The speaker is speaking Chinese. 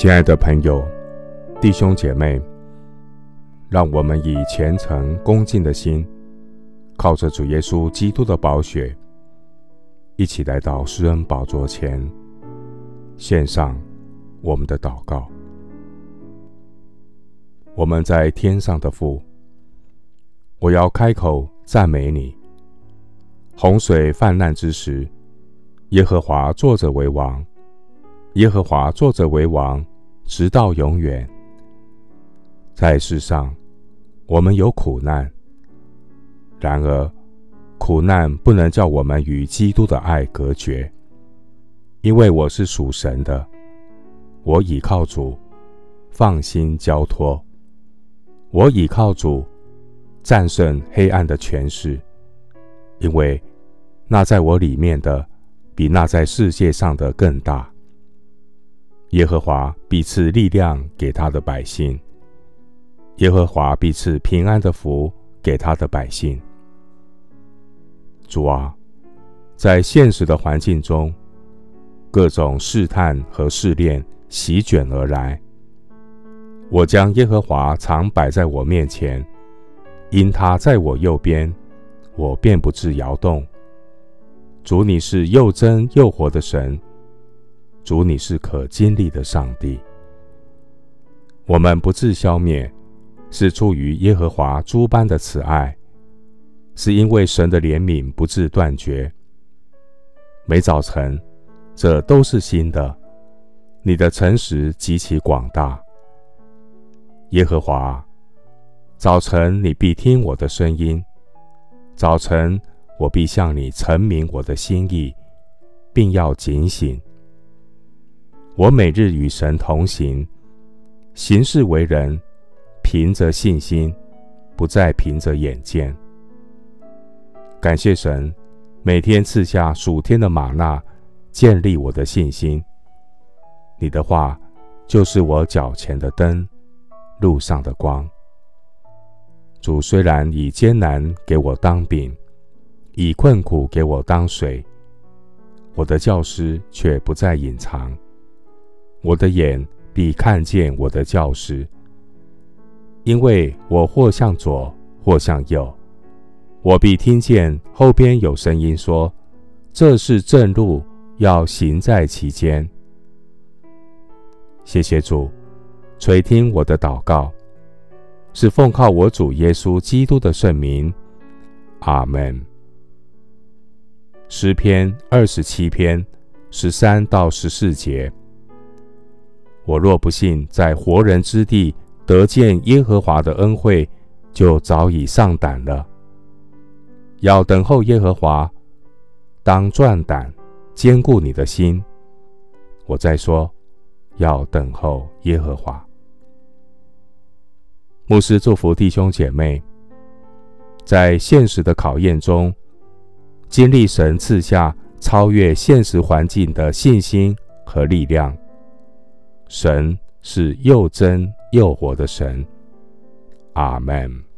亲爱的朋友、弟兄姐妹，让我们以虔诚恭敬的心，靠着主耶稣基督的宝血，一起来到施恩宝座前，献上我们的祷告。我们在天上的父，我要开口赞美你。洪水泛滥之时，耶和华坐着为王，耶和华坐着为王。直到永远，在世上，我们有苦难。然而，苦难不能叫我们与基督的爱隔绝，因为我是属神的，我倚靠主，放心交托。我倚靠主，战胜黑暗的权势，因为那在我里面的，比那在世界上的更大。耶和华必赐力量给他的百姓，耶和华必赐平安的福给他的百姓。主啊，在现实的环境中，各种试探和试炼席卷而来。我将耶和华常摆在我面前，因他在我右边，我便不致摇动。主，你是又真又活的神。主，你是可经历的上帝。我们不致消灭，是出于耶和华诸般的慈爱，是因为神的怜悯不致断绝。每早晨，这都是新的。你的诚实极其广大。耶和华，早晨你必听我的声音，早晨我必向你陈明我的心意，并要警醒。我每日与神同行，行事为人，凭着信心，不再凭着眼见。感谢神，每天赐下属天的吗哪，建立我的信心。你的话就是我脚前的灯，路上的光。主虽然以艰难给我当饼，以困苦给我当水，我的教师却不再隐藏。我的眼必看见我的教师，因为我或向左，或向右，我必听见后边有声音说：“这是正路，要行在其间。”谢谢主垂听我的祷告，是奉靠我主耶稣基督的圣名。阿门。诗篇二十七篇十三到十四节。我若不信在活人之地得见耶和华的恩惠，就早已丧胆了。要等候耶和华，当壮胆，坚固你的心。我再说，要等候耶和华。牧师祝福弟兄姐妹，在现实的考验中，经历神赐下超越现实环境的信心和力量。神是又真又活的神，阿门。